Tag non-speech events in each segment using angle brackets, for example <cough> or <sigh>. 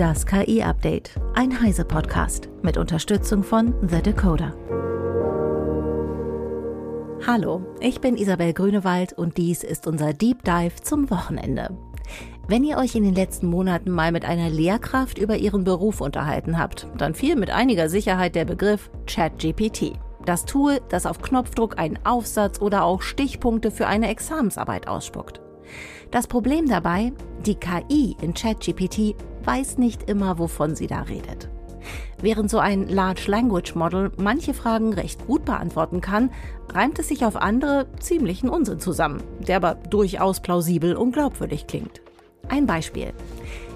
Das KI-Update, ein Heise-Podcast mit Unterstützung von The Decoder. Hallo, ich bin Isabel Grünewald und dies ist unser Deep Dive zum Wochenende. Wenn ihr euch in den letzten Monaten mal mit einer Lehrkraft über ihren Beruf unterhalten habt, dann fiel mit einiger Sicherheit der Begriff ChatGPT. Das Tool, das auf Knopfdruck einen Aufsatz oder auch Stichpunkte für eine Examensarbeit ausspuckt. Das Problem dabei, die KI in ChatGPT weiß nicht immer, wovon sie da redet. Während so ein Large Language Model manche Fragen recht gut beantworten kann, reimt es sich auf andere ziemlichen Unsinn zusammen, der aber durchaus plausibel und glaubwürdig klingt. Ein Beispiel.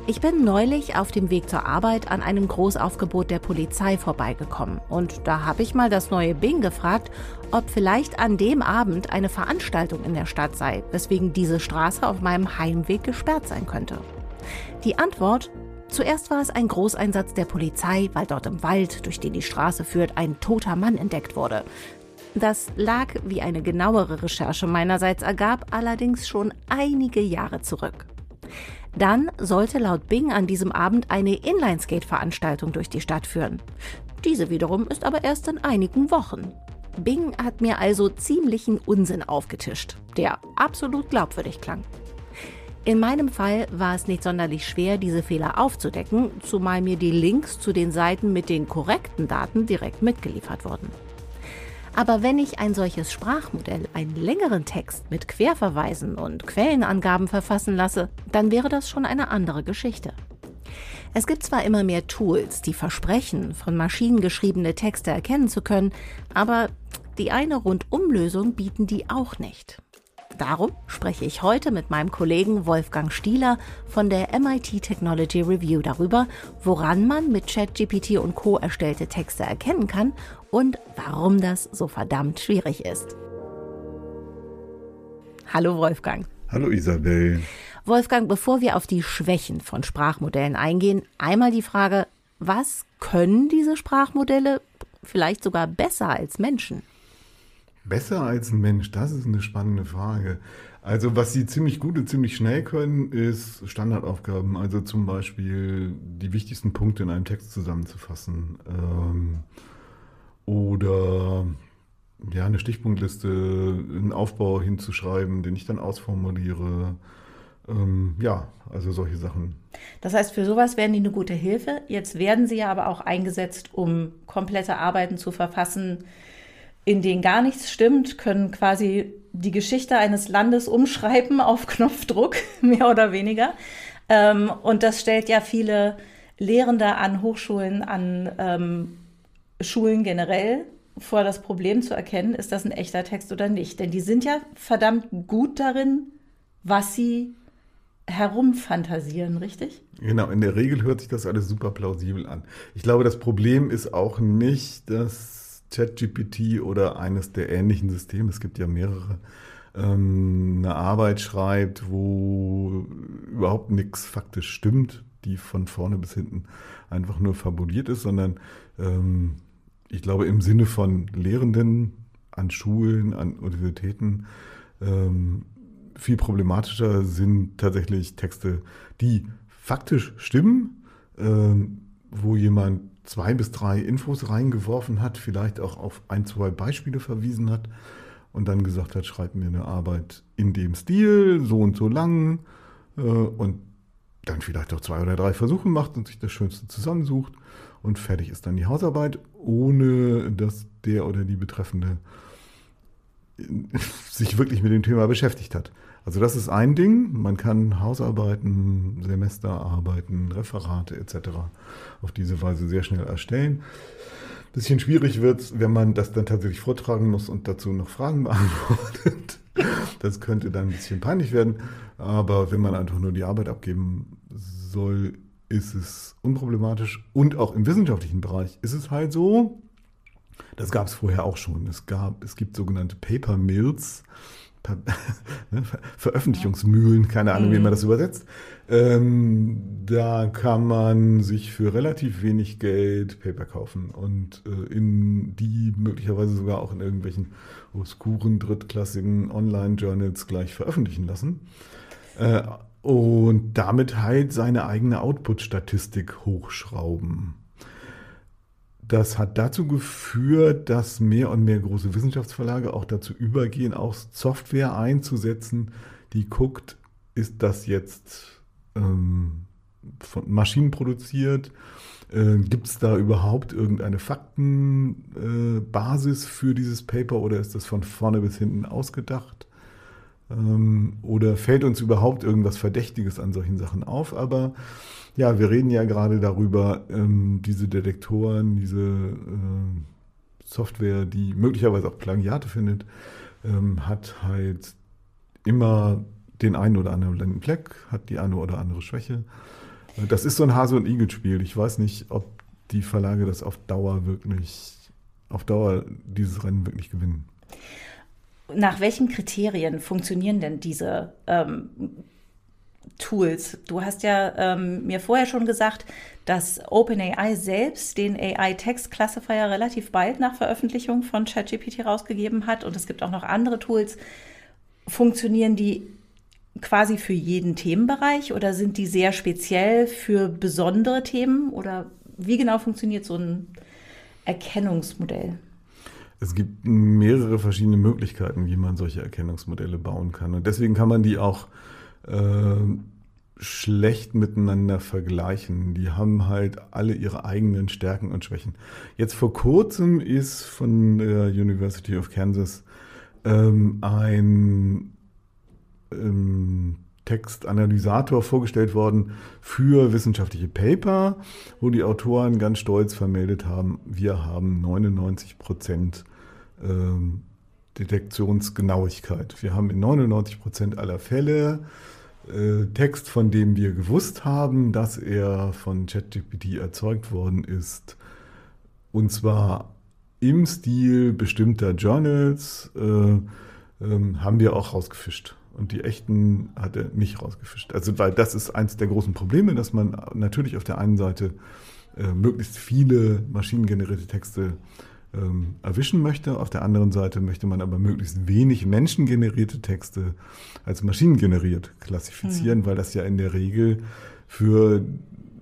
Ich bin neulich auf dem Weg zur Arbeit an einem Großaufgebot der Polizei vorbeigekommen und da habe ich mal das neue Bing gefragt, ob vielleicht an dem Abend eine Veranstaltung in der Stadt sei, weswegen diese Straße auf meinem Heimweg gesperrt sein könnte. Die Antwort Zuerst war es ein Großeinsatz der Polizei, weil dort im Wald, durch den die Straße führt, ein toter Mann entdeckt wurde. Das lag, wie eine genauere Recherche meinerseits ergab, allerdings schon einige Jahre zurück. Dann sollte laut Bing an diesem Abend eine Inlineskate-Veranstaltung durch die Stadt führen. Diese wiederum ist aber erst in einigen Wochen. Bing hat mir also ziemlichen Unsinn aufgetischt, der absolut glaubwürdig klang. In meinem Fall war es nicht sonderlich schwer, diese Fehler aufzudecken, zumal mir die Links zu den Seiten mit den korrekten Daten direkt mitgeliefert wurden. Aber wenn ich ein solches Sprachmodell einen längeren Text mit Querverweisen und Quellenangaben verfassen lasse, dann wäre das schon eine andere Geschichte. Es gibt zwar immer mehr Tools, die versprechen, von Maschinen geschriebene Texte erkennen zu können, aber die eine Rundumlösung bieten die auch nicht. Darum spreche ich heute mit meinem Kollegen Wolfgang Stieler von der MIT Technology Review darüber, woran man mit ChatGPT und Co. erstellte Texte erkennen kann und warum das so verdammt schwierig ist. Hallo Wolfgang. Hallo Isabel. Wolfgang, bevor wir auf die Schwächen von Sprachmodellen eingehen, einmal die Frage, was können diese Sprachmodelle vielleicht sogar besser als Menschen? Besser als ein Mensch, das ist eine spannende Frage. Also was sie ziemlich gut und ziemlich schnell können, ist Standardaufgaben. Also zum Beispiel die wichtigsten Punkte in einem Text zusammenzufassen. Ähm, oder ja, eine Stichpunktliste, einen Aufbau hinzuschreiben, den ich dann ausformuliere. Ähm, ja, also solche Sachen. Das heißt, für sowas wären die eine gute Hilfe. Jetzt werden sie ja aber auch eingesetzt, um komplette Arbeiten zu verfassen, in denen gar nichts stimmt, können quasi die Geschichte eines Landes umschreiben auf <laughs> Knopfdruck, mehr oder weniger. Ähm, und das stellt ja viele Lehrende an Hochschulen, an ähm, Schulen generell vor das Problem zu erkennen, ist das ein echter Text oder nicht. Denn die sind ja verdammt gut darin, was sie herumfantasieren, richtig? Genau, in der Regel hört sich das alles super plausibel an. Ich glaube, das Problem ist auch nicht, dass ChatGPT oder eines der ähnlichen Systeme, es gibt ja mehrere, ähm, eine Arbeit schreibt, wo überhaupt nichts faktisch stimmt, die von vorne bis hinten einfach nur fabuliert ist, sondern ähm, ich glaube im Sinne von Lehrenden an Schulen, an Universitäten, ähm, viel problematischer sind tatsächlich Texte, die faktisch stimmen, ähm, wo jemand zwei bis drei Infos reingeworfen hat, vielleicht auch auf ein, zwei Beispiele verwiesen hat und dann gesagt hat, schreib mir eine Arbeit in dem Stil, so und so lang äh, und dann vielleicht auch zwei oder drei Versuche macht und sich das Schönste zusammensucht und fertig ist dann die Hausarbeit, ohne dass der oder die Betreffende <laughs> sich wirklich mit dem Thema beschäftigt hat. Also das ist ein Ding. Man kann Hausarbeiten, Semesterarbeiten, Referate etc. auf diese Weise sehr schnell erstellen. Bisschen schwierig wird es, wenn man das dann tatsächlich vortragen muss und dazu noch Fragen <laughs> beantwortet. Das könnte dann ein bisschen peinlich werden. Aber wenn man einfach nur die Arbeit abgeben soll, ist es unproblematisch. Und auch im wissenschaftlichen Bereich ist es halt so, das gab es vorher auch schon. Es, gab, es gibt sogenannte Paper Mills. <laughs> Ne, Veröffentlichungsmühlen, keine Ahnung, wie man mhm. das übersetzt. Ähm, da kann man sich für relativ wenig Geld Paper kaufen und äh, in die möglicherweise sogar auch in irgendwelchen obskuren, drittklassigen Online-Journals gleich veröffentlichen lassen. Äh, und damit halt seine eigene Output-Statistik hochschrauben. Das hat dazu geführt, dass mehr und mehr große Wissenschaftsverlage auch dazu übergehen, auch Software einzusetzen, die guckt, ist das jetzt ähm, von Maschinen produziert? Äh, Gibt es da überhaupt irgendeine Faktenbasis äh, für dieses Paper oder ist das von vorne bis hinten ausgedacht? Ähm, oder fällt uns überhaupt irgendwas Verdächtiges an solchen Sachen auf? Aber ja, wir reden ja gerade darüber, ähm, diese Detektoren, diese äh, Software, die möglicherweise auch Plagiate findet, ähm, hat halt immer den einen oder anderen blinden Fleck, hat die eine oder andere Schwäche. Das ist so ein Hase- und Igel-Spiel. Ich weiß nicht, ob die Verlage das auf Dauer wirklich, auf Dauer dieses Rennen wirklich gewinnen. Nach welchen Kriterien funktionieren denn diese ähm, Tools? Du hast ja ähm, mir vorher schon gesagt, dass OpenAI selbst den AI-Text-Classifier relativ bald nach Veröffentlichung von ChatGPT rausgegeben hat. Und es gibt auch noch andere Tools. Funktionieren die quasi für jeden Themenbereich oder sind die sehr speziell für besondere Themen? Oder wie genau funktioniert so ein Erkennungsmodell? Es gibt mehrere verschiedene Möglichkeiten, wie man solche Erkennungsmodelle bauen kann. Und deswegen kann man die auch äh, schlecht miteinander vergleichen. Die haben halt alle ihre eigenen Stärken und Schwächen. Jetzt vor kurzem ist von der University of Kansas ähm, ein ähm, Textanalysator vorgestellt worden für wissenschaftliche Paper, wo die Autoren ganz stolz vermeldet haben, wir haben 99 Prozent ähm, Detektionsgenauigkeit. Wir haben in 99 Prozent aller Fälle äh, Text, von dem wir gewusst haben, dass er von ChatGPT erzeugt worden ist. Und zwar im Stil bestimmter Journals äh, ähm, haben wir auch rausgefischt. Und die echten hat er nicht rausgefischt. Also, weil das ist eins der großen Probleme, dass man natürlich auf der einen Seite äh, möglichst viele maschinengenerierte Texte ähm, erwischen möchte. Auf der anderen Seite möchte man aber möglichst wenig menschengenerierte Texte als maschinengeneriert klassifizieren, mhm. weil das ja in der Regel für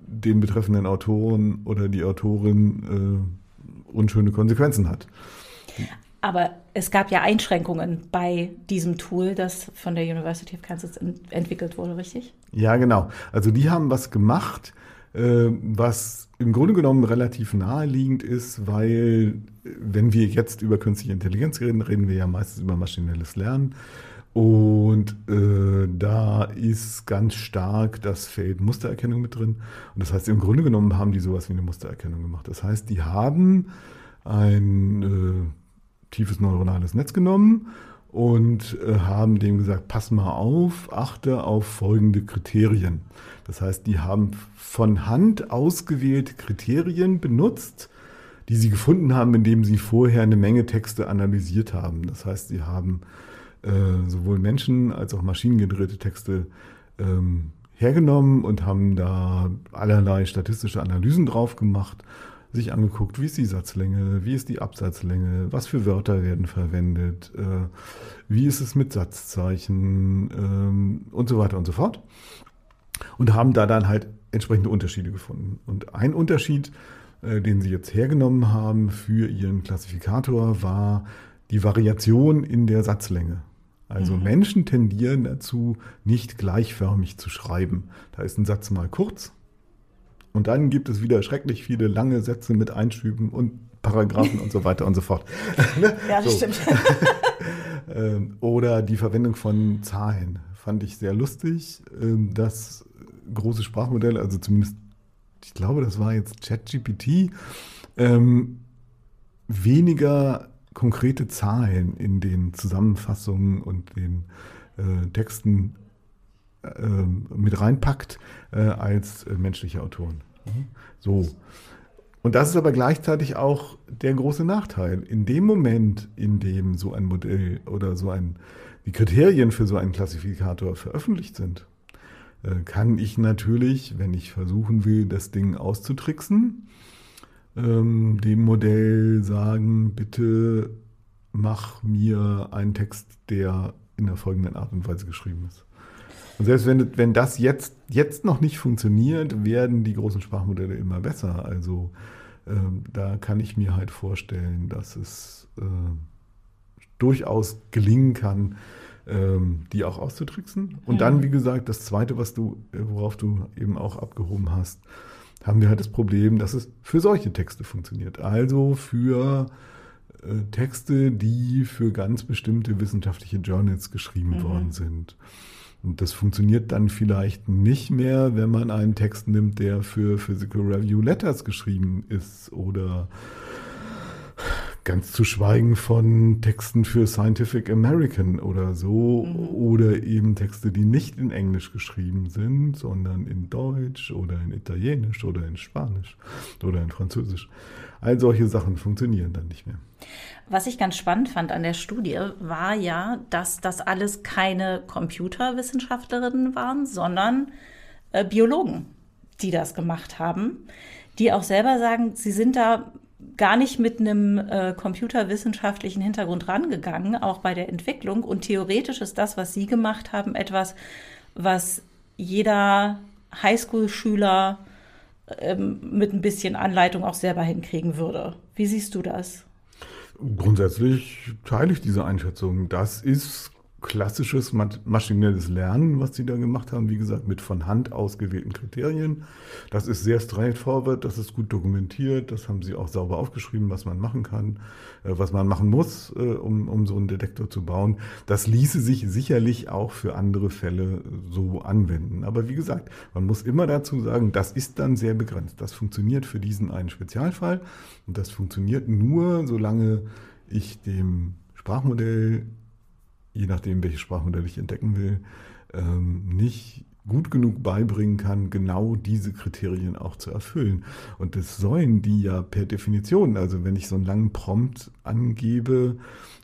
den betreffenden Autoren oder die Autorin äh, unschöne Konsequenzen hat. Aber es gab ja Einschränkungen bei diesem Tool, das von der University of Kansas entwickelt wurde, richtig? Ja, genau. Also die haben was gemacht, äh, was im Grunde genommen relativ naheliegend ist, weil wenn wir jetzt über künstliche Intelligenz reden, reden wir ja meistens über maschinelles Lernen. Und äh, da ist ganz stark das Feld Mustererkennung mit drin. Und das heißt, im Grunde genommen haben die sowas wie eine Mustererkennung gemacht. Das heißt, die haben ein äh, tiefes neuronales Netz genommen und äh, haben dem gesagt, pass mal auf, achte auf folgende Kriterien. Das heißt, die haben von Hand ausgewählte Kriterien benutzt, die sie gefunden haben, indem sie vorher eine Menge Texte analysiert haben. Das heißt, sie haben äh, sowohl Menschen als auch maschinengenerierte Texte ähm, hergenommen und haben da allerlei statistische Analysen drauf gemacht sich angeguckt, wie ist die Satzlänge, wie ist die Absatzlänge, was für Wörter werden verwendet, äh, wie ist es mit Satzzeichen ähm, und so weiter und so fort. Und haben da dann halt entsprechende Unterschiede gefunden. Und ein Unterschied, äh, den sie jetzt hergenommen haben für ihren Klassifikator, war die Variation in der Satzlänge. Also mhm. Menschen tendieren dazu, nicht gleichförmig zu schreiben. Da ist ein Satz mal kurz, und dann gibt es wieder schrecklich viele lange Sätze mit Einschüben und Paragraphen und so weiter und so fort. <laughs> Ja, das stimmt. <laughs> Ähm, oder die Verwendung von Zahlen fand ich sehr lustig. Ähm, das große Sprachmodell, also zumindest, ich glaube, das war jetzt ChatGPT, ähm, weniger konkrete Zahlen in den Zusammenfassungen und den äh, Texten mit reinpackt äh, als äh, menschliche Autoren. So. Und das ist aber gleichzeitig auch der große Nachteil. In dem Moment, in dem so ein Modell oder so ein, die Kriterien für so einen Klassifikator veröffentlicht sind, kann ich natürlich, wenn ich versuchen will, das Ding auszutricksen, ähm, dem Modell sagen, bitte mach mir einen Text, der in der folgenden Art und Weise geschrieben ist. Und selbst wenn, wenn das jetzt, jetzt noch nicht funktioniert, werden die großen Sprachmodelle immer besser. Also äh, da kann ich mir halt vorstellen, dass es äh, durchaus gelingen kann, ähm, die auch auszutricksen. Und mhm. dann, wie gesagt, das Zweite, was du, äh, worauf du eben auch abgehoben hast, haben wir halt das Problem, dass es für solche Texte funktioniert. Also für äh, Texte, die für ganz bestimmte wissenschaftliche Journals geschrieben mhm. worden sind. Und das funktioniert dann vielleicht nicht mehr, wenn man einen Text nimmt, der für Physical Review Letters geschrieben ist oder Ganz zu schweigen von Texten für Scientific American oder so mhm. oder eben Texte, die nicht in Englisch geschrieben sind, sondern in Deutsch oder in Italienisch oder in Spanisch oder in Französisch. All solche Sachen funktionieren dann nicht mehr. Was ich ganz spannend fand an der Studie war ja, dass das alles keine Computerwissenschaftlerinnen waren, sondern äh, Biologen, die das gemacht haben, die auch selber sagen, sie sind da gar nicht mit einem äh, computerwissenschaftlichen Hintergrund rangegangen, auch bei der Entwicklung. Und theoretisch ist das, was Sie gemacht haben, etwas, was jeder Highschool-Schüler ähm, mit ein bisschen Anleitung auch selber hinkriegen würde. Wie siehst du das? Grundsätzlich teile ich diese Einschätzung. Das ist klassisches maschinelles Lernen, was sie da gemacht haben, wie gesagt, mit von Hand ausgewählten Kriterien. Das ist sehr straightforward, das ist gut dokumentiert, das haben sie auch sauber aufgeschrieben, was man machen kann, äh, was man machen muss, äh, um, um so einen Detektor zu bauen. Das ließe sich sicherlich auch für andere Fälle so anwenden. Aber wie gesagt, man muss immer dazu sagen, das ist dann sehr begrenzt. Das funktioniert für diesen einen Spezialfall und das funktioniert nur, solange ich dem Sprachmodell je nachdem, welches Sprachmodell ich entdecken will, ähm, nicht gut genug beibringen kann, genau diese Kriterien auch zu erfüllen. Und das sollen die ja per Definition. Also wenn ich so einen langen Prompt angebe,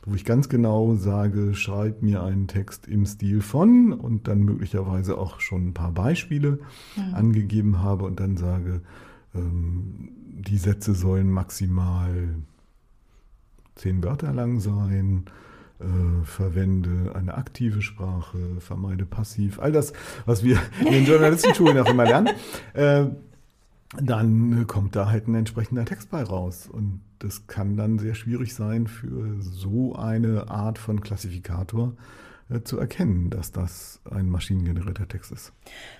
wo ich ganz genau sage, schreib mir einen Text im Stil von und dann möglicherweise auch schon ein paar Beispiele ja. angegeben habe und dann sage, ähm, die Sätze sollen maximal zehn Wörter lang sein äh, verwende eine aktive Sprache, vermeide passiv, all das, was wir in den Journalistenschulen auch immer lernen, äh, dann kommt da halt ein entsprechender Text bei raus. Und das kann dann sehr schwierig sein für so eine Art von Klassifikator, zu erkennen, dass das ein maschinengenerierter Text ist.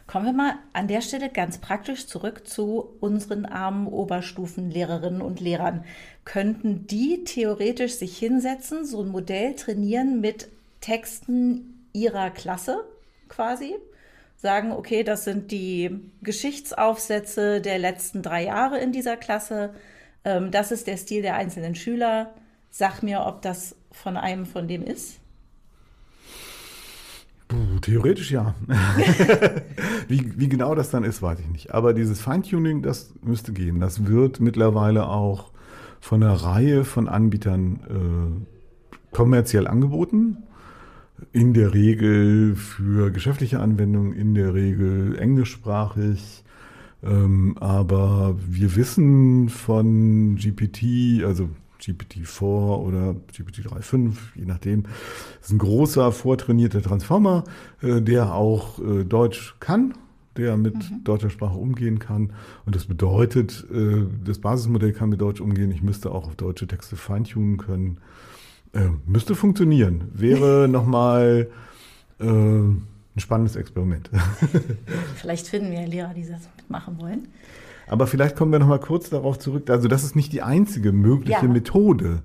Kommen wir mal an der Stelle ganz praktisch zurück zu unseren armen Oberstufenlehrerinnen und Lehrern. Könnten die theoretisch sich hinsetzen, so ein Modell trainieren mit Texten ihrer Klasse quasi? Sagen, okay, das sind die Geschichtsaufsätze der letzten drei Jahre in dieser Klasse. Ähm, das ist der Stil der einzelnen Schüler. Sag mir, ob das von einem von dem ist. Theoretisch ja. <laughs> wie, wie genau das dann ist, weiß ich nicht. Aber dieses Feintuning, das müsste gehen. Das wird mittlerweile auch von einer Reihe von Anbietern äh, kommerziell angeboten. In der Regel für geschäftliche Anwendungen, in der Regel englischsprachig. Ähm, aber wir wissen von GPT, also GPT-4 oder GPT-3.5, je nachdem. Das ist ein großer, vortrainierter Transformer, äh, der auch äh, Deutsch kann, der mit mhm. deutscher Sprache umgehen kann. Und das bedeutet, äh, das Basismodell kann mit Deutsch umgehen. Ich müsste auch auf deutsche Texte feintunen können. müsste funktionieren. Wäre <laughs> nochmal ein spannendes Experiment. <laughs> Vielleicht finden wir Lehrer, die das mitmachen wollen. Aber vielleicht kommen wir noch mal kurz darauf zurück. Also das ist nicht die einzige mögliche ja. Methode,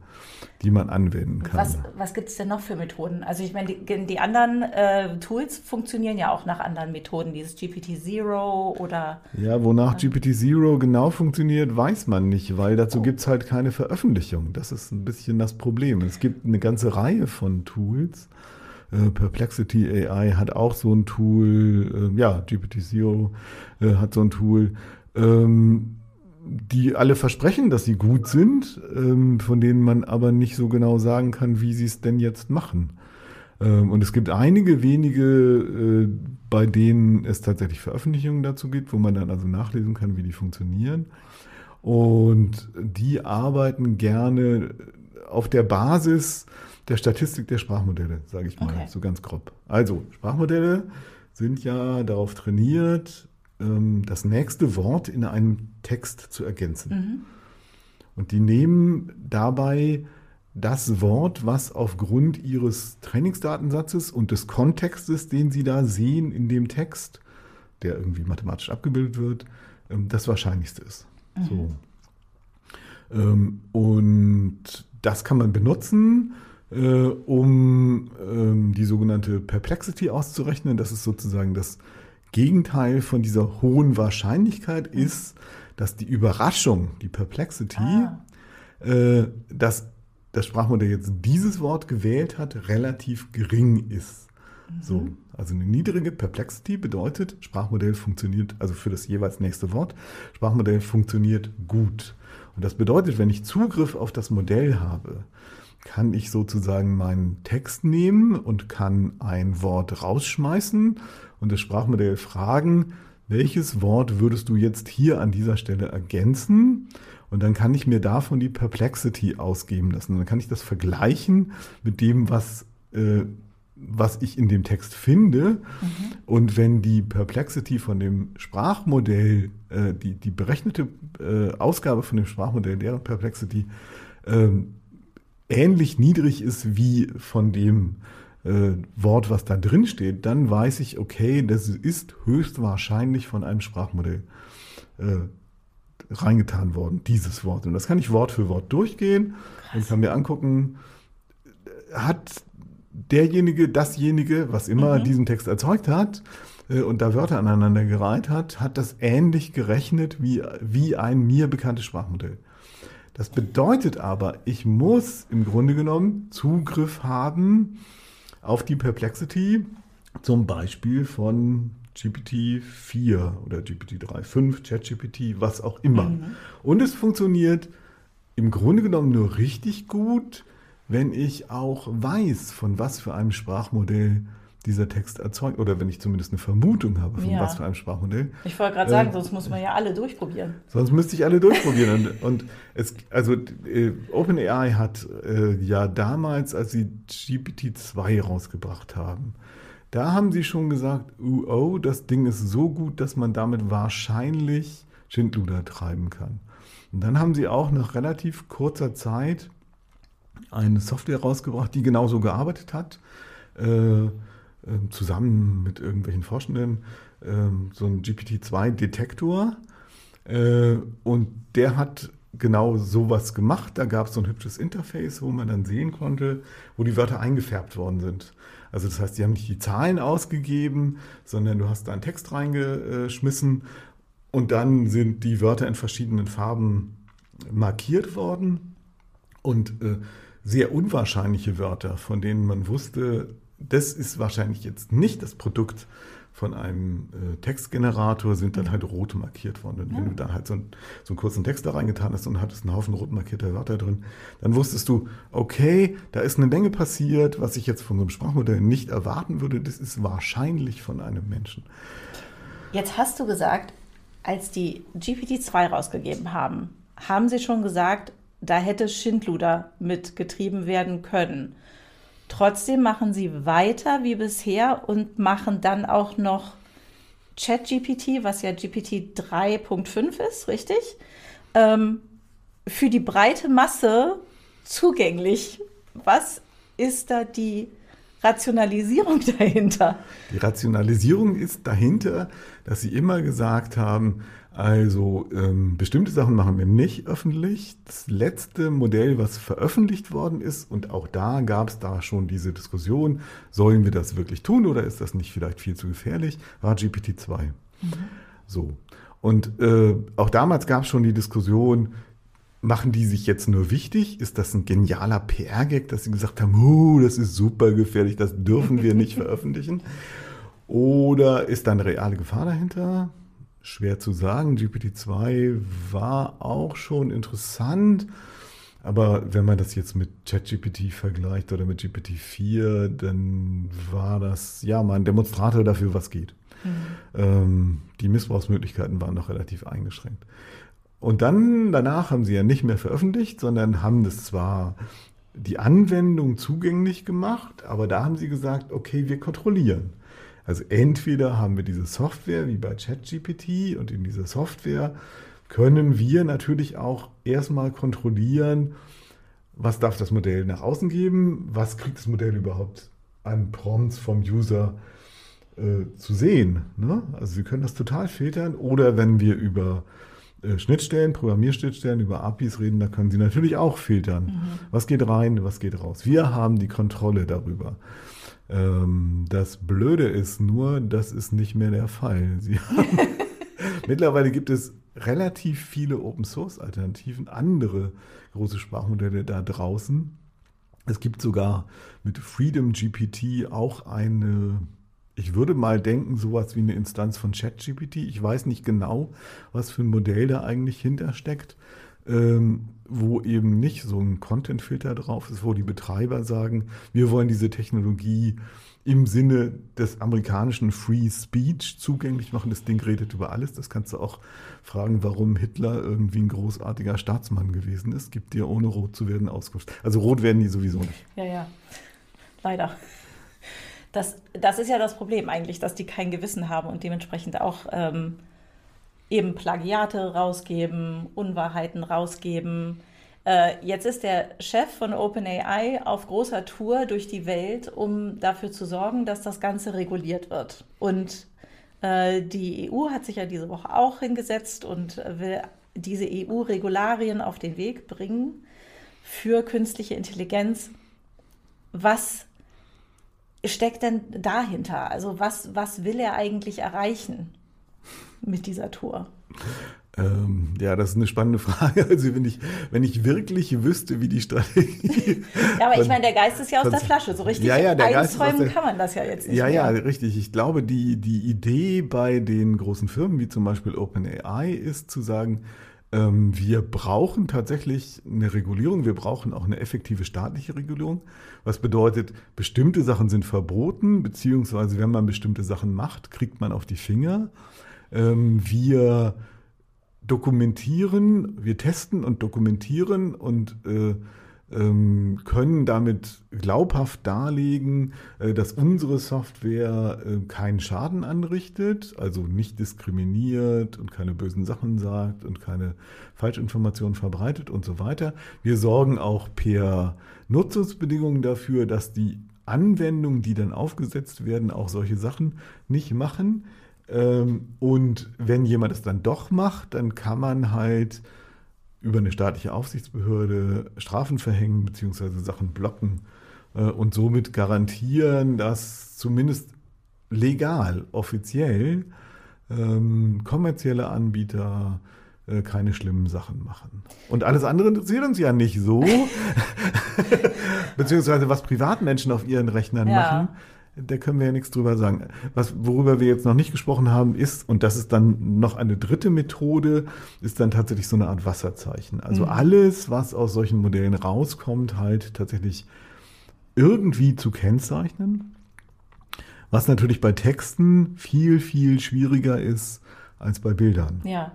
die man anwenden kann. Was, was gibt es denn noch für Methoden? Also ich meine, die, die anderen äh, Tools funktionieren ja auch nach anderen Methoden, dieses GPT-Zero oder... Ja, wonach äh, GPT-Zero genau funktioniert, weiß man nicht, weil dazu oh. gibt es halt keine Veröffentlichung. Das ist ein bisschen das Problem. Es gibt eine ganze Reihe von Tools. Äh, Perplexity AI hat auch so ein Tool, äh, ja, GPT-Zero äh, hat so ein Tool ähm, die alle versprechen, dass sie gut sind, ähm, von denen man aber nicht so genau sagen kann, wie sie es denn jetzt machen. Ähm, und es gibt einige wenige, äh, bei denen es tatsächlich Veröffentlichungen dazu gibt, wo man dann also nachlesen kann, wie die funktionieren. Und die arbeiten gerne auf der Basis der Statistik der Sprachmodelle, sage ich mal, okay. so ganz grob. Also Sprachmodelle sind ja darauf trainiert, das nächste Wort in einem Text zu ergänzen. Mhm. Und die nehmen dabei das Wort, was aufgrund ihres Trainingsdatensatzes und des Kontextes, den sie da sehen in dem Text, der irgendwie mathematisch abgebildet wird, ähm, das Wahrscheinlichste ist. Mhm. So. Ähm, und das kann man benutzen, äh, um ähm, die sogenannte Perplexity auszurechnen. Das ist sozusagen das Gegenteil von dieser hohen Wahrscheinlichkeit ist, dass die Überraschung, die Perplexity, ah. äh, dass das Sprachmodell jetzt dieses Wort gewählt hat, relativ gering ist. Mhm. So, also eine niedrige Perplexity bedeutet, Sprachmodell funktioniert, also für das jeweils nächste Wort, Sprachmodell funktioniert gut. Und das bedeutet, wenn ich Zugriff auf das Modell habe, kann ich sozusagen meinen Text nehmen und kann ein Wort rausschmeißen und das Sprachmodell fragen, welches Wort würdest du jetzt hier an dieser Stelle ergänzen? Und dann kann ich mir davon die Perplexity ausgeben lassen. Und dann kann ich das vergleichen mit dem, was, äh, was ich in dem Text finde. Mhm. Und wenn die Perplexity von dem Sprachmodell, äh, die, die berechnete äh, Ausgabe von dem Sprachmodell, deren Perplexity, ähm, ähnlich niedrig ist wie von dem äh, Wort, was da drin steht, dann weiß ich, okay, das ist höchstwahrscheinlich von einem Sprachmodell äh, reingetan worden, dieses Wort. Und das kann ich Wort für Wort durchgehen Krass. und kann mir angucken, hat derjenige, dasjenige, was immer mhm. diesen Text erzeugt hat, äh, und da Wörter aneinander gereiht hat, hat das ähnlich gerechnet wie, wie ein mir bekanntes Sprachmodell. Das bedeutet aber, ich muss im Grunde genommen Zugriff haben auf die Perplexity, zum Beispiel von GPT-4 oder GPT-3, 5, ChatGPT, was auch immer. Mhm. Und es funktioniert im Grunde genommen nur richtig gut, wenn ich auch weiß, von was für einem Sprachmodell dieser Text erzeugt, oder wenn ich zumindest eine Vermutung habe, von ja. was für einem Sprachmodell. Ich wollte gerade sagen, äh, sonst muss man ja alle durchprobieren. Sonst müsste ich alle durchprobieren. und, und es, also äh, OpenAI hat äh, ja damals, als sie GPT-2 rausgebracht haben, da haben sie schon gesagt, uh, oh, das Ding ist so gut, dass man damit wahrscheinlich Schindluder treiben kann. Und dann haben sie auch nach relativ kurzer Zeit eine Software rausgebracht, die genauso gearbeitet hat, äh, äh, zusammen mit irgendwelchen Forschenden, äh, so ein GPT-2-Detektor. Äh, und der hat genau sowas gemacht. Da gab es so ein hübsches Interface, wo man dann sehen konnte, wo die Wörter eingefärbt worden sind. Also das heißt, die haben nicht die Zahlen ausgegeben, sondern du hast da einen Text reingeschmissen und dann sind die Wörter in verschiedenen Farben markiert worden und äh, sehr unwahrscheinliche Wörter, von denen man wusste, das ist wahrscheinlich jetzt nicht das Produkt von einem äh, Textgenerator sind dann mhm. halt rot markiert worden. Und ja. wenn du da halt so, ein, so einen kurzen Text da reingetan hast und hattest einen Haufen rot markierter Wörter drin, dann wusstest du, okay, da ist eine Menge passiert, was ich jetzt von so einem Sprachmodell nicht erwarten würde. Das ist wahrscheinlich von einem Menschen. Jetzt hast du gesagt, als die GPT-2 rausgegeben haben, haben sie schon gesagt, da hätte Schindluder mitgetrieben werden können. Trotzdem machen sie weiter wie bisher und machen dann auch noch ChatGPT, was ja GPT 3.5 ist, richtig? Ähm, für die breite Masse zugänglich. Was ist da die Rationalisierung <laughs> dahinter? Die Rationalisierung ist dahinter, dass sie immer gesagt haben, also ähm, bestimmte Sachen machen wir nicht öffentlich. Das letzte Modell, was veröffentlicht worden ist, und auch da gab es da schon diese Diskussion, sollen wir das wirklich tun oder ist das nicht vielleicht viel zu gefährlich, war GPT-2. Mhm. So. Und äh, auch damals gab es schon die Diskussion, machen die sich jetzt nur wichtig? Ist das ein genialer PR-Gag, dass sie gesagt haben, oh, das ist super gefährlich, das dürfen wir nicht <laughs> veröffentlichen? Oder ist da eine reale Gefahr dahinter? schwer zu sagen. GPT-2 war auch schon interessant. Aber wenn man das jetzt mit ChatGPT vergleicht oder mit GPT-4, dann war das ja mal ein Demonstrator dafür, was geht. Mhm. Ähm, die Missbrauchsmöglichkeiten waren noch relativ eingeschränkt. Und dann, danach haben sie ja nicht mehr veröffentlicht, sondern haben das zwar die Anwendung zugänglich gemacht, aber da haben sie gesagt, okay, wir kontrollieren. Also entweder haben wir diese Software wie bei ChatGPT und in dieser Software können wir natürlich auch erstmal kontrollieren, was darf das Modell nach außen geben, was kriegt das Modell überhaupt an Prompts vom User äh, zu sehen. Ne? Also wir können das total filtern oder wenn wir über Schnittstellen, Programmierschnittstellen, über APIs reden, da können Sie natürlich auch filtern. Mhm. Was geht rein, was geht raus. Wir haben die Kontrolle darüber. Ähm, das Blöde ist nur, das ist nicht mehr der Fall. <laughs> <laughs> Mittlerweile gibt es relativ viele Open Source Alternativen, andere große Sprachmodelle da draußen. Es gibt sogar mit Freedom GPT auch eine, ich würde mal denken, sowas wie eine Instanz von ChatGPT. Ich weiß nicht genau, was für ein Modell da eigentlich hintersteckt, ähm, wo eben nicht so ein Content-Filter drauf ist, wo die Betreiber sagen, wir wollen diese Technologie im Sinne des amerikanischen Free Speech zugänglich machen. Das Ding redet über alles. Das kannst du auch fragen, warum Hitler irgendwie ein großartiger Staatsmann gewesen ist. Gibt dir ohne rot zu werden Auskunft. Also rot werden die sowieso nicht. Ja, ja. Leider. Das, das ist ja das Problem eigentlich, dass die kein Gewissen haben und dementsprechend auch ähm, eben Plagiate rausgeben, Unwahrheiten rausgeben äh, jetzt ist der Chef von OpenAI auf großer Tour durch die Welt, um dafür zu sorgen, dass das Ganze reguliert wird. Und äh, die EU hat sich ja diese Woche auch hingesetzt und will diese EU-Regularien auf den Weg bringen für künstliche Intelligenz. Was steckt denn dahinter? Also was, was will er eigentlich erreichen mit dieser Tour? Ähm, ja, das ist eine spannende Frage. <laughs> Also wenn ich, wenn ich wirklich wüsste, wie die Strategie. ja, aber ich meine, der Geist ist ja aus der Flasche. So richtig ja, ja, der einräumen der, kann man das ja jetzt nicht. Ja, mehr. ja, richtig. Ich glaube, die, die Idee bei den großen Firmen, wie zum Beispiel OpenAI, ist zu sagen, ähm, wir brauchen tatsächlich eine Regulierung, wir brauchen auch eine effektive staatliche Regulierung, was bedeutet, bestimmte Sachen sind verboten, beziehungsweise wenn man bestimmte Sachen macht, kriegt man auf die Finger. Ähm, wir dokumentieren, wir testen und dokumentieren und äh, können damit glaubhaft darlegen, äh, dass unsere Software äh, keinen Schaden anrichtet, also nicht diskriminiert und keine bösen Sachen sagt und keine Falschinformationen verbreitet und so weiter. Wir sorgen auch per Nutzungsbedingungen dafür, dass die Anwendungen, die dann aufgesetzt werden, auch solche Sachen nicht machen. Ähm, und wenn jemand es dann doch macht, dann kann man halt über eine staatliche Aufsichtsbehörde Strafen verhängen bzw. Sachen blocken äh, und somit garantieren, dass zumindest legal, offiziell ähm, kommerzielle Anbieter äh, keine schlimmen Sachen machen. Und alles andere interessiert uns ja nicht so. <laughs> Beziehungsweise was Privatmenschen auf ihren Rechnern ja. machen da können wir ja nichts drüber sagen. Was, worüber wir jetzt noch nicht gesprochen haben, ist, und das ist dann noch eine dritte Methode, ist dann tatsächlich so eine Art Wasserzeichen. Also mhm. alles, was aus solchen Modellen rauskommt, halt tatsächlich irgendwie zu kennzeichnen. Was natürlich bei Texten viel, viel schwieriger ist als bei Bildern. Ja.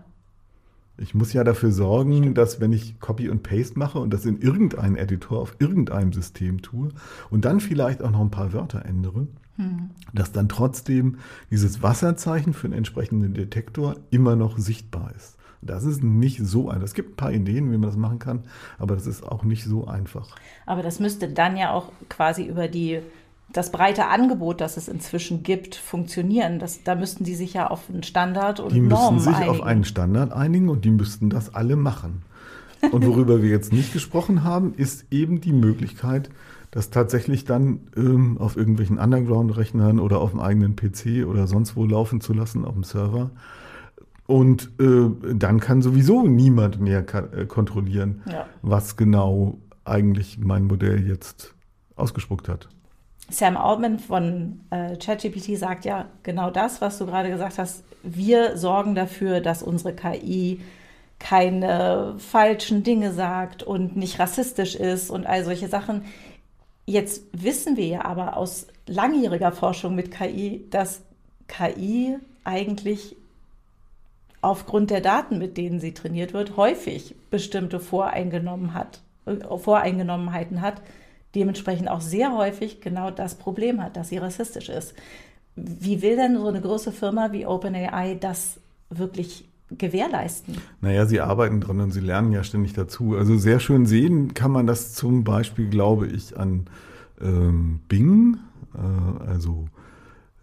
Ich muss ja dafür sorgen, Stimmt. dass wenn ich Copy und Paste mache und das in irgendeinen Editor auf irgendeinem System tue und dann vielleicht auch noch ein paar Wörter ändere, hm. dass dann trotzdem dieses Wasserzeichen für einen entsprechenden Detektor immer noch sichtbar ist. Das ist nicht so einfach. Es gibt ein paar Ideen, wie man das machen kann, aber das ist auch nicht so einfach. Aber das müsste dann ja auch quasi über die das breite Angebot, das es inzwischen gibt, funktionieren. Das, da müssten die sich ja auf einen Standard und die Normen müssen sich einigen. auf einen Standard einigen und die müssten das alle machen. Und worüber wir jetzt nicht gesprochen haben, ist eben die Möglichkeit, das tatsächlich dann ähm, auf irgendwelchen Underground-Rechnern oder auf dem eigenen PC oder sonst wo laufen zu lassen, auf dem Server. Und äh, dann kann sowieso niemand mehr äh, kontrollieren, ja. was genau eigentlich mein Modell jetzt ausgespuckt hat. Sam Altman von äh, ChatGPT sagt ja genau das, was du gerade gesagt hast. Wir sorgen dafür, dass unsere KI keine falschen Dinge sagt und nicht rassistisch ist und all solche Sachen. Jetzt wissen wir ja aber aus langjähriger Forschung mit KI, dass KI eigentlich aufgrund der Daten, mit denen sie trainiert wird, häufig bestimmte Voreingenommen hat, äh, Voreingenommenheiten hat, dementsprechend auch sehr häufig genau das Problem hat, dass sie rassistisch ist. wie will denn so eine große Firma wie OpenAI das wirklich gewährleisten? Naja, sie arbeiten dran und sie lernen ja ständig dazu. Also sehr schön sehen kann man das zum Beispiel, glaube ich, an ähm, Bing, äh, also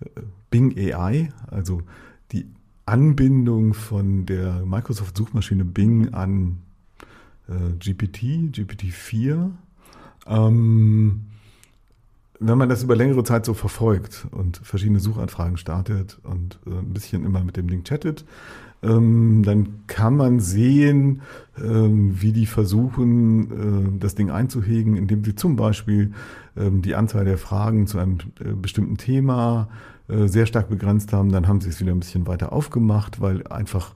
äh, Bing AI, also die Anbindung von der Microsoft-Suchmaschine Bing an äh, GPT, GPT-4. Ähm, wenn man das über längere Zeit so verfolgt und verschiedene Suchanfragen startet und äh, ein bisschen immer mit dem Ding chattet, ähm, dann kann man sehen, ähm, wie die versuchen, äh, das Ding einzuhegen, indem sie zum Beispiel ähm, die Anzahl der Fragen zu einem äh, bestimmten Thema äh, sehr stark begrenzt haben. Dann haben sie es wieder ein bisschen weiter aufgemacht, weil einfach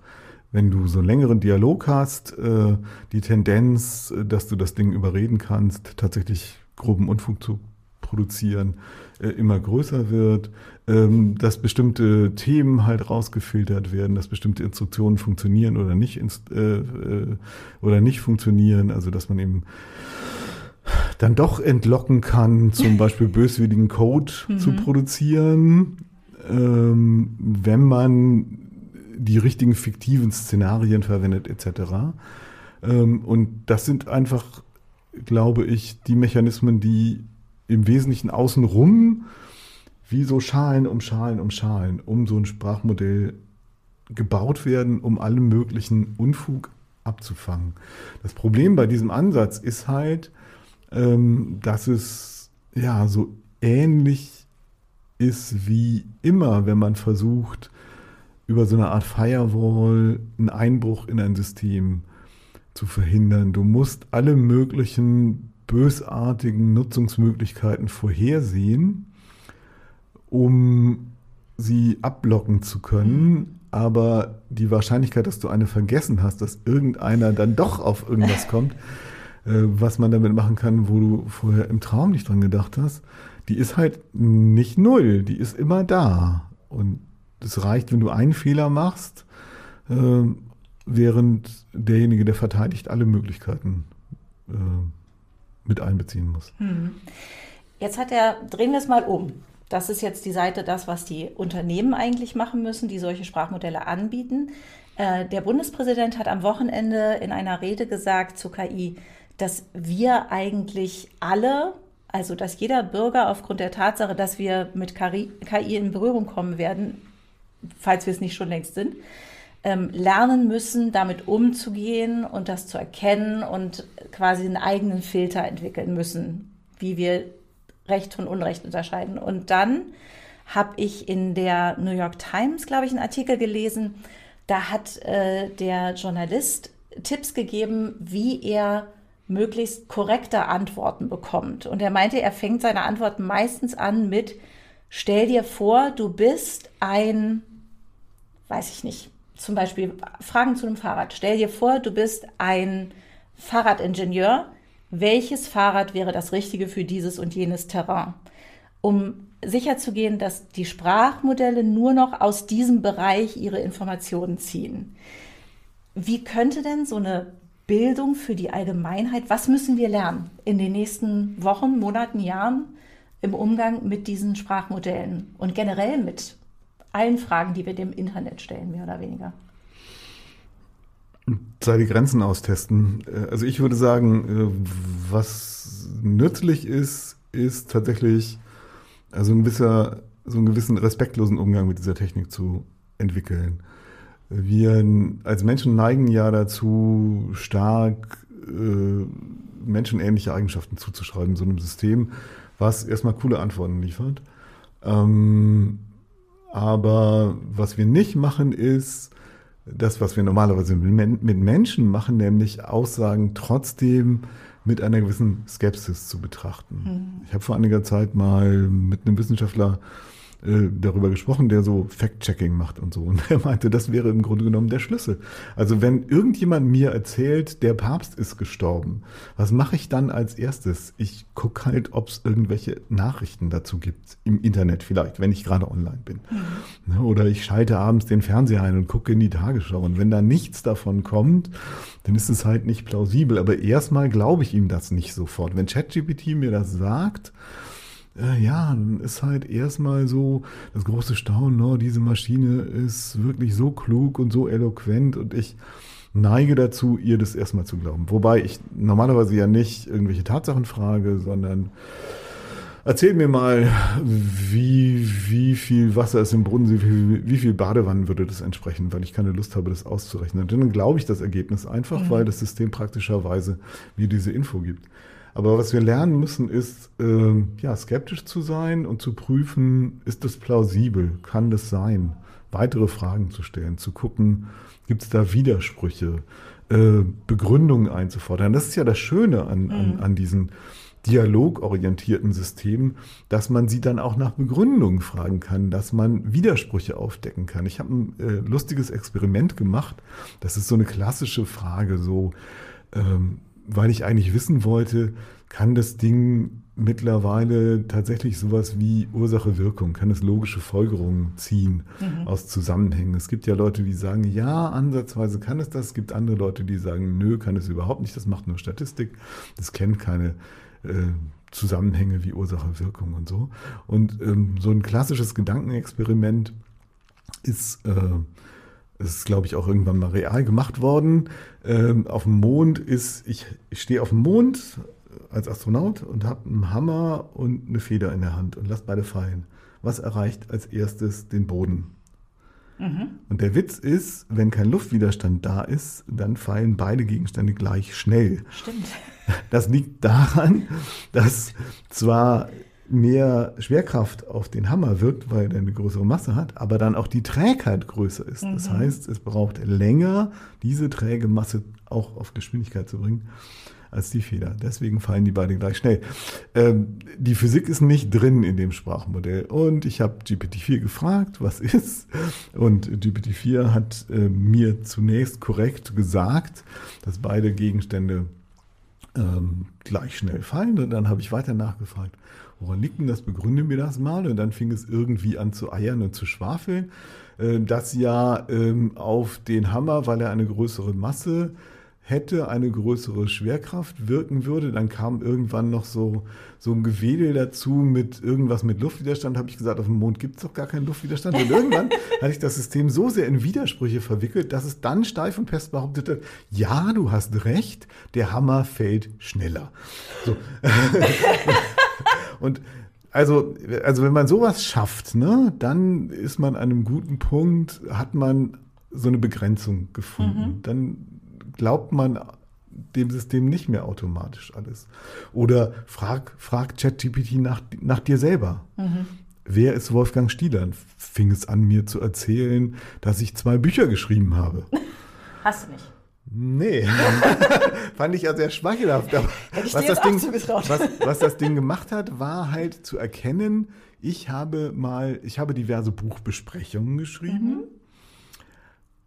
wenn du so einen längeren Dialog hast, äh, die Tendenz, äh, dass du das Ding überreden kannst, tatsächlich groben Unfug zu produzieren, äh, immer größer wird, ähm, dass bestimmte Themen halt rausgefiltert werden, dass bestimmte Instruktionen funktionieren oder nicht oder nicht funktionieren, also dass man eben dann doch entlocken kann, zum <laughs> Beispiel böswilligen Code mhm. zu produzieren, ähm, wenn man die richtigen fiktiven Szenarien verwendet etc. Ähm, und das sind einfach, glaube ich, die Mechanismen, die im Wesentlichen außenrum wie so Schalen um Schalen um Schalen um so ein Sprachmodell gebaut werden, um allen möglichen Unfug abzufangen. Das Problem bei diesem Ansatz ist halt, ähm, dass es ja so ähnlich ist wie immer, wenn man versucht, über so eine Art Firewall einen Einbruch in ein System zu verhindern. Du musst alle möglichen bösartigen Nutzungsmöglichkeiten vorhersehen, um sie abblocken zu können. Mhm. Aber die Wahrscheinlichkeit, dass du eine vergessen hast, dass irgendeiner dann doch auf irgendwas kommt, <laughs> äh, was man damit machen kann, wo du vorher im Traum nicht dran gedacht hast, die ist halt nicht null, die ist immer da. Und es reicht, wenn du einen Fehler machst, äh, während derjenige, der verteidigt, alle Möglichkeiten äh, mit einbeziehen muss. Hm. Jetzt hat er, drehen wir es mal um. Das ist jetzt die Seite, das, was die Unternehmen eigentlich machen müssen, die solche Sprachmodelle anbieten. Äh, der Bundespräsident hat am Wochenende in einer Rede gesagt zu KI, dass wir eigentlich alle, also dass jeder Bürger aufgrund der Tatsache, dass wir mit KI in Berührung kommen werden, falls wir es nicht schon längst sind, ähm, lernen müssen, damit umzugehen und das zu erkennen und quasi einen eigenen Filter entwickeln müssen, wie wir Recht von Unrecht unterscheiden. Und dann habe ich in der New York Times, glaube ich, einen Artikel gelesen, da hat äh, der Journalist Tipps gegeben, wie er möglichst korrekte Antworten bekommt. Und er meinte, er fängt seine Antworten meistens an mit, stell dir vor, du bist ein, weiß ich nicht, zum Beispiel Fragen zu einem Fahrrad. Stell dir vor, du bist ein Fahrradingenieur. Welches Fahrrad wäre das Richtige für dieses und jenes Terrain? Um sicherzugehen, dass die Sprachmodelle nur noch aus diesem Bereich ihre Informationen ziehen. Wie könnte denn so eine Bildung für die Allgemeinheit, was müssen wir lernen in den nächsten Wochen, Monaten, Jahren im Umgang mit diesen Sprachmodellen und generell mit allen Fragen, die wir dem Internet stellen, mehr oder weniger? Sei die Grenzen austesten. Also ich würde sagen, was nützlich ist, ist tatsächlich also ein gewisser, so einen gewissen respektlosen Umgang mit dieser Technik zu entwickeln. Wir als Menschen neigen ja dazu, stark äh, menschenähnliche Eigenschaften zuzuschreiben, so einem System, was erstmal coole Antworten liefert. Ähm, aber was wir nicht machen, ist das, was wir normalerweise mit Menschen machen, nämlich Aussagen trotzdem mit einer gewissen Skepsis zu betrachten. Mhm. Ich habe vor einiger Zeit mal mit einem Wissenschaftler äh, darüber gesprochen, der so Fact-Checking macht und so. <laughs> Und er meinte, das wäre im Grunde genommen der Schlüssel. Also wenn irgendjemand mir erzählt, der Papst ist gestorben, was mache ich dann als erstes? Ich gucke halt, ob es irgendwelche Nachrichten dazu gibt. Im Internet vielleicht, wenn ich gerade online bin. Mhm. Ne, oder ich schalte abends den Fernseher ein und gucke in die Tagesschau. Und wenn da nichts davon kommt, dann ist es halt nicht plausibel. Aber erstmal glaube ich ihm das nicht sofort. Wenn ChatGPT mir das sagt, äh, ja, dann ist halt erstmal so das große Staunen, no, diese Maschine ist wirklich so klug und so eloquent und ich neige dazu, ihr das erstmal zu glauben. Wobei ich normalerweise ja nicht irgendwelche Tatsachen frage, sondern erzähl mir mal, wie, wie viel Wasser ist im Brunnen, wie viel, wie viel Badewannen würde das entsprechen, weil ich keine Lust habe, das auszurechnen. Und dann glaube ich das Ergebnis einfach, mhm. weil das System praktischerweise mir diese Info gibt. Aber was wir lernen müssen, ist, äh, ja, skeptisch zu sein und zu prüfen, ist das plausibel? Kann das sein? Weitere Fragen zu stellen, zu gucken, Gibt es da Widersprüche? Äh, Begründungen einzufordern. Das ist ja das Schöne an, mhm. an, an diesen dialogorientierten Systemen, dass man sie dann auch nach Begründungen fragen kann, dass man Widersprüche aufdecken kann. Ich habe ein äh, lustiges Experiment gemacht. Das ist so eine klassische Frage, so, ähm, weil ich eigentlich wissen wollte, kann das Ding mittlerweile tatsächlich sowas wie Ursache-Wirkung, kann es logische Folgerungen ziehen mhm. aus Zusammenhängen. Es gibt ja Leute, die sagen, ja, ansatzweise kann es das. Es gibt andere Leute, die sagen, nö, kann es überhaupt nicht. Das macht nur Statistik. Das kennt keine äh, Zusammenhänge wie Ursache-Wirkung und so. Und ähm, so ein klassisches Gedankenexperiment ist, äh, ist glaube ich, auch irgendwann mal real gemacht worden. Ähm, auf dem Mond ist, ich, ich stehe auf dem Mond, als Astronaut und habe einen Hammer und eine Feder in der Hand und lasse beide fallen. Was erreicht als erstes den Boden? Mhm. Und der Witz ist, wenn kein Luftwiderstand da ist, dann fallen beide Gegenstände gleich schnell. Stimmt. Das liegt daran, dass zwar mehr Schwerkraft auf den Hammer wirkt, weil er eine größere Masse hat, aber dann auch die Trägheit größer ist. Mhm. Das heißt, es braucht länger, diese träge Masse auch auf Geschwindigkeit zu bringen als die Feder. Deswegen fallen die beide gleich schnell. Ähm, die Physik ist nicht drin in dem Sprachmodell. Und ich habe GPT-4 gefragt, was ist. Und GPT-4 hat äh, mir zunächst korrekt gesagt, dass beide Gegenstände ähm, gleich schnell fallen. Und dann habe ich weiter nachgefragt, woran liegt denn das? Begründe mir das mal. Und dann fing es irgendwie an zu eiern und zu schwafeln. Äh, dass ja ähm, auf den Hammer, weil er eine größere Masse hätte, eine größere Schwerkraft wirken würde. Dann kam irgendwann noch so, so ein Gewedel dazu mit irgendwas mit Luftwiderstand. Habe ich gesagt, auf dem Mond gibt es doch gar keinen Luftwiderstand. Und irgendwann <laughs> hatte ich das System so sehr in Widersprüche verwickelt, dass es dann steif und fest behauptet hat, ja, du hast recht, der Hammer fällt schneller. So. <laughs> und also, also wenn man sowas schafft, ne, dann ist man an einem guten Punkt, hat man so eine Begrenzung gefunden. Mhm. Dann glaubt man dem System nicht mehr automatisch alles. Oder frag, frag ChatGPT nach, nach dir selber. Mhm. Wer ist Wolfgang Stieler? Fing es an, mir zu erzählen, dass ich zwei Bücher geschrieben habe. <laughs> Hast du nicht? Nee, <laughs> fand ich ja sehr schmeichelhaft. was, das Ding, was, was das Ding gemacht hat, war halt zu erkennen, ich habe mal, ich habe diverse Buchbesprechungen geschrieben. Mhm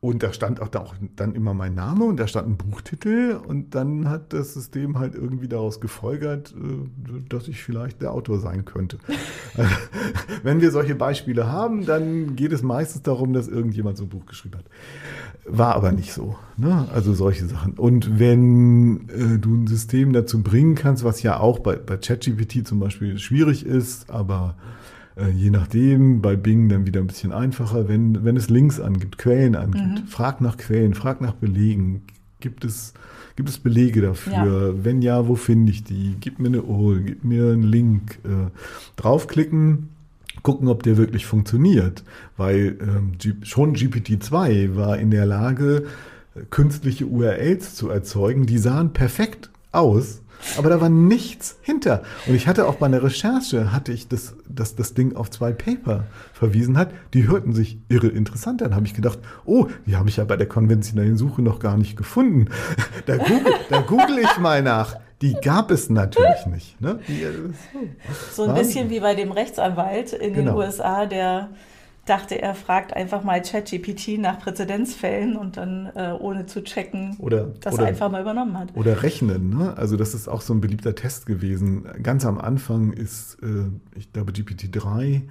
und da stand auch, da auch dann immer mein Name und da stand ein Buchtitel und dann hat das System halt irgendwie daraus gefolgert, äh, dass ich vielleicht der Autor sein könnte. <laughs> Wenn wir solche Beispiele haben, dann geht es meistens darum, dass irgendjemand so ein Buch geschrieben hat. War aber nicht so. Ne? Also solche Sachen. Und wenn äh, du ein System dazu bringen kannst, was ja auch bei, bei ChatGPT zum Beispiel schwierig ist, aber äh, je nachdem, bei Bing dann wieder ein bisschen einfacher, wenn, wenn es Links angibt, Quellen angibt. Mhm. Frag nach Quellen, frag nach Belegen. Gibt es, gibt es Belege dafür? Ja. Wenn ja, wo finde ich die? Gib mir eine URL, gib mir einen Link. Äh, draufklicken, gucken, ob der wirklich funktioniert. Weil ähm, schon GPT-2 war in der Lage, künstliche URLs zu erzeugen, die sahen perfekt aus aber da war nichts hinter. Und ich hatte auch bei einer Recherche, hatte ich das, dass das Ding auf zwei Paper verwiesen hat, die hörten sich irre interessant an. Habe ich gedacht, oh, die habe ich ja bei der konventionellen Suche noch gar nicht gefunden. <laughs> Da google, da google ich mal nach. Die gab es natürlich <laughs> nicht. Ne? Die, äh, so. so ein bisschen wie bei dem Rechtsanwalt in genau. den USA, der dachte, er fragt einfach mal ChatGPT nach Präzedenzfällen und dann äh, ohne zu checken, oder, das oder, einfach mal übernommen hat. Oder rechnen. Ne? Also das ist auch so ein beliebter Test gewesen. Ganz am Anfang ist, äh, ich glaube, GPT-3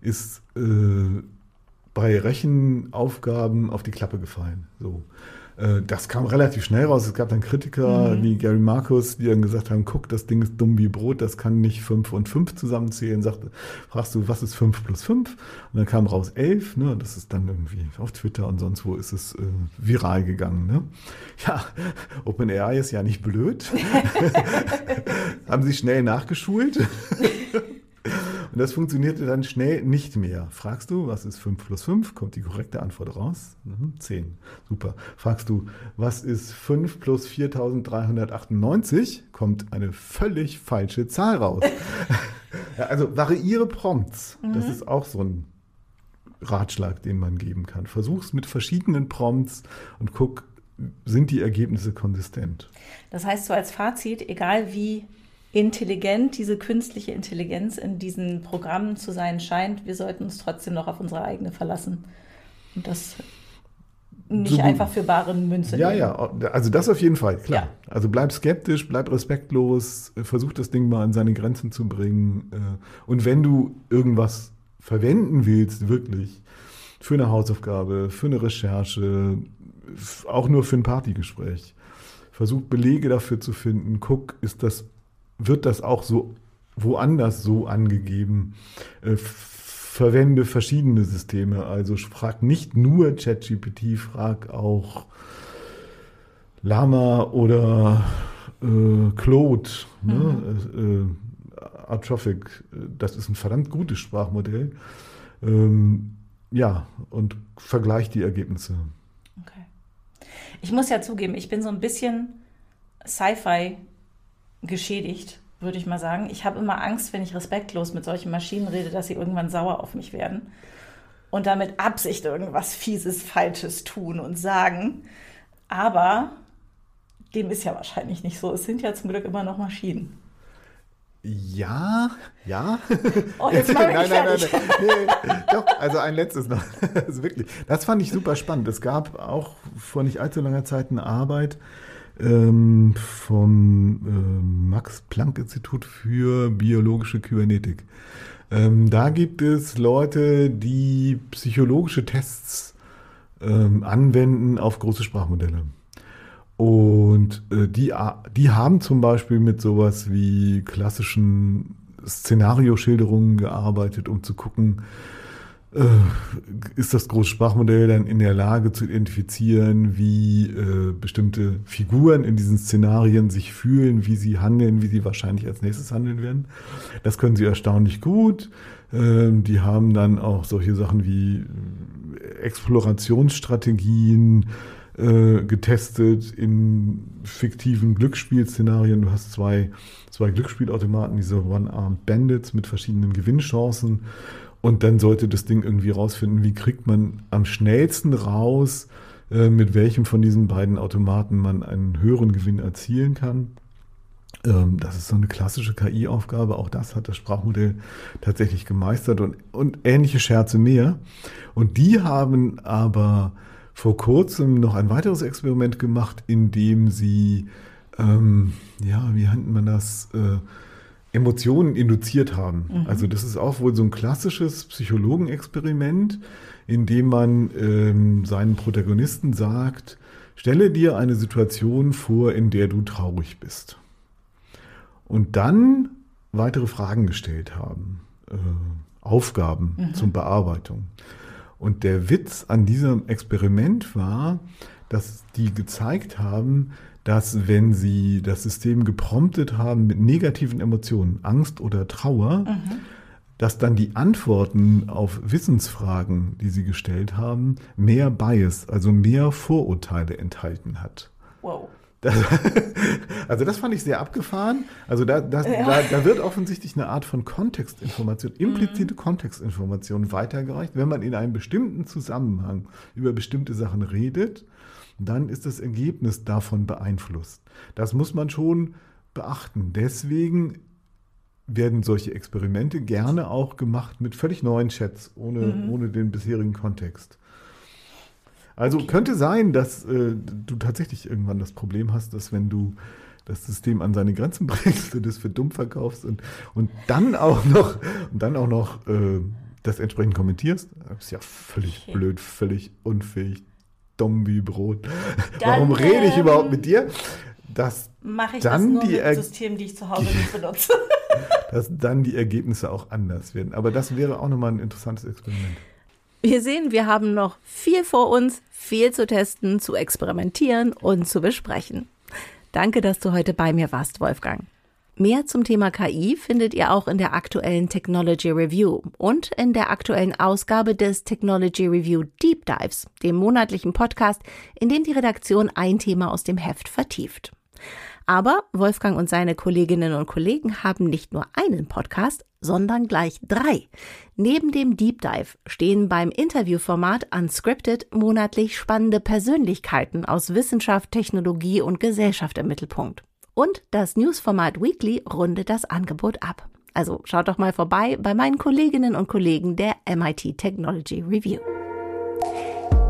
ist äh, bei Rechenaufgaben auf die Klappe gefallen. So. Äh, das kam relativ schnell raus. Es gab dann Kritiker mhm. wie Gary Marcus, die dann gesagt haben, guck, das Ding ist dumm wie Brot, das kann nicht 5 und 5 zusammenzählen. Sagte, fragst du, was ist 5 plus 5? Und dann kam raus 11. Ne? Das ist dann irgendwie auf Twitter und sonst wo ist es äh, viral gegangen. Ne? Ja, <laughs> OpenAI ist ja nicht blöd. <laughs> <laughs> haben sie schnell nachgeschult. Und das funktionierte dann schnell nicht mehr. Fragst du, was ist 5 plus 5? Kommt die korrekte Antwort raus? Mhm, 10. Super. Fragst du, was ist 5 plus 4398? Kommt eine völlig falsche Zahl raus. <laughs> ja, also variiere Prompts. Mhm. Das ist auch so ein Ratschlag, den man geben kann. Versuch's mit verschiedenen Prompts und guck, sind die Ergebnisse konsistent. Das heißt so als Fazit, egal wie intelligent diese künstliche Intelligenz in diesen Programmen zu sein scheint, wir sollten uns trotzdem noch auf unsere eigene verlassen. Und das nicht so, einfach für bare Münze Ja, nehmen. ja, also das auf jeden Fall, klar. Ja. Also bleib skeptisch, bleib respektlos, versuch das Ding mal an seine Grenzen zu bringen. Äh, und wenn du irgendwas verwenden willst, wirklich, für eine Hausaufgabe, für eine Recherche, auch nur für ein Partygespräch, versuch Belege dafür zu finden. Guck, ist das wird das auch so woanders so angegeben. Äh, verwende verschiedene Systeme. Also frag nicht nur ChatGPT, frag auch Lama oder äh, Claude, ne? mhm. äh, Atrophic. Das ist ein verdammt gutes Sprachmodell. Ähm, ja, und vergleich die Ergebnisse. Okay. Ich muss ja zugeben, ich bin so ein bisschen Sci-Fi geschädigt, würde ich mal sagen. Ich habe immer Angst, wenn ich respektlos mit solchen Maschinen rede, dass sie irgendwann sauer auf mich werden und damit Absicht irgendwas Fieses, Falsches tun und sagen. Aber dem ist ja wahrscheinlich nicht so. Es sind ja zum Glück immer noch Maschinen. Ja, ja. Oh, <laughs> jetzt nein, nein, nein, nein, nee, Doch, also ein letztes noch. <laughs> Also wirklich, das fand ich super spannend. Es gab auch vor nicht allzu langer Zeit eine Arbeit, ähm, vom äh, Max-Planck-Institut für biologische Kybernetik. Ähm, da gibt es Leute, die psychologische Tests ähm, anwenden auf große Sprachmodelle. Und äh, die, die haben zum Beispiel mit sowas wie klassischen Szenarioschilderungen gearbeitet, um zu gucken, ist das Großsprachmodell dann in der Lage zu identifizieren, wie äh, bestimmte Figuren in diesen Szenarien sich fühlen, wie sie handeln, wie sie wahrscheinlich als nächstes handeln werden. Das können sie erstaunlich gut. Ähm, die haben dann auch solche Sachen wie äh, Explorationsstrategien äh, getestet in fiktiven Glücksspielszenarien. Du hast zwei, zwei Glücksspielautomaten, diese One-Armed Bandits mit verschiedenen Gewinnchancen und dann sollte das Ding irgendwie rausfinden, wie kriegt man am schnellsten raus, äh, mit welchem von diesen beiden Automaten man einen höheren Gewinn erzielen kann. Ähm, das ist so eine klassische KI-Aufgabe. Auch das hat das Sprachmodell tatsächlich gemeistert und, und ähnliche Scherze mehr. Und die haben aber vor kurzem noch ein weiteres Experiment gemacht, in dem sie, ähm, ja, wie nennt man das? Äh, Emotionen induziert haben. Mhm. Also das ist auch wohl so ein klassisches Psychologenexperiment, in dem man ähm, seinen Protagonisten sagt, stelle dir eine Situation vor, in der du traurig bist. Und dann weitere Fragen gestellt haben, äh, Aufgaben mhm. zum Bearbeitung. Und der Witz an diesem Experiment war, dass die gezeigt haben, dass wenn sie das System gepromptet haben mit negativen Emotionen, Angst oder Trauer, mhm. dass dann die Antworten auf Wissensfragen, die sie gestellt haben, mehr Bias, also mehr Vorurteile enthalten hat. Wow. Das, <laughs> also das fand ich sehr abgefahren. Also da, das, ja. da, da, wird offensichtlich eine Art von Kontextinformation, implizite mhm. Kontextinformation weitergereicht, wenn man in einem bestimmten Zusammenhang über bestimmte Sachen redet dann ist das Ergebnis davon beeinflusst. Das muss man schon beachten. Deswegen werden solche Experimente gerne auch gemacht mit völlig neuen Chats, ohne, mhm. ohne den bisherigen Kontext. Also okay. könnte sein, dass äh, du tatsächlich irgendwann das Problem hast, dass wenn du das System an seine Grenzen <laughs> bringst und es für dumm verkaufst und, und dann auch noch, und dann auch noch äh, das entsprechend kommentierst. Das ist ja völlig okay. blöd, völlig unfähig, dumm wie Brot. Dann, Warum rede ich ähm, überhaupt mit dir? Dass Mache ich dann das nur die mit Systemen, die ich zu Hause nicht <laughs> benutze. dass dann die Ergebnisse auch anders werden. Aber das wäre auch nochmal ein interessantes Experiment. Wir sehen, wir haben noch viel vor uns, viel zu testen, zu experimentieren und zu besprechen. Danke, dass du heute bei mir warst, Wolfgang. Mehr zum Thema KI findet ihr auch in der aktuellen Technology Review und in der aktuellen Ausgabe des Technology Review Deep Dives, dem monatlichen Podcast, in dem die Redaktion ein Thema aus dem Heft vertieft. Aber Wolfgang und seine Kolleginnen und Kollegen haben nicht nur einen Podcast, sondern gleich drei. Neben dem Deep Dive stehen beim Interviewformat Unscripted monatlich spannende Persönlichkeiten aus Wissenschaft, Technologie und Gesellschaft im Mittelpunkt. Und das Newsformat Weekly rundet das Angebot ab. Also schaut doch mal vorbei bei meinen Kolleginnen und Kollegen der MIT Technology Review.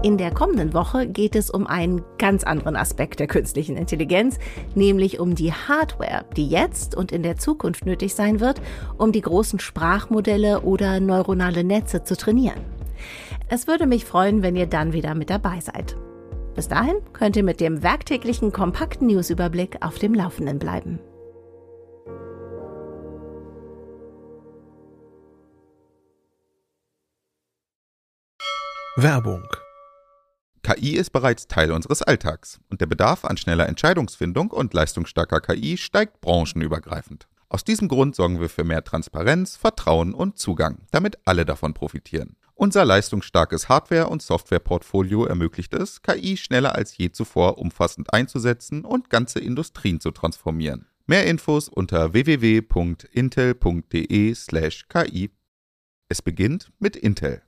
In der kommenden Woche geht es um einen ganz anderen Aspekt der künstlichen Intelligenz, nämlich um die Hardware, die jetzt und in der Zukunft nötig sein wird, um die großen Sprachmodelle oder neuronale Netze zu trainieren. Es würde mich freuen, wenn ihr dann wieder mit dabei seid. Bis dahin könnt ihr mit dem werktäglichen kompakten Newsüberblick auf dem Laufenden bleiben. Werbung KI ist bereits Teil unseres Alltags und der Bedarf an schneller Entscheidungsfindung und leistungsstarker KI steigt branchenübergreifend. Aus diesem Grund sorgen wir für mehr Transparenz, Vertrauen und Zugang, damit alle davon profitieren. Unser leistungsstarkes Hardware- und Softwareportfolio ermöglicht es, KI schneller als je zuvor umfassend einzusetzen und ganze Industrien zu transformieren. Mehr Infos unter www.intel.de/ki. Es beginnt mit Intel.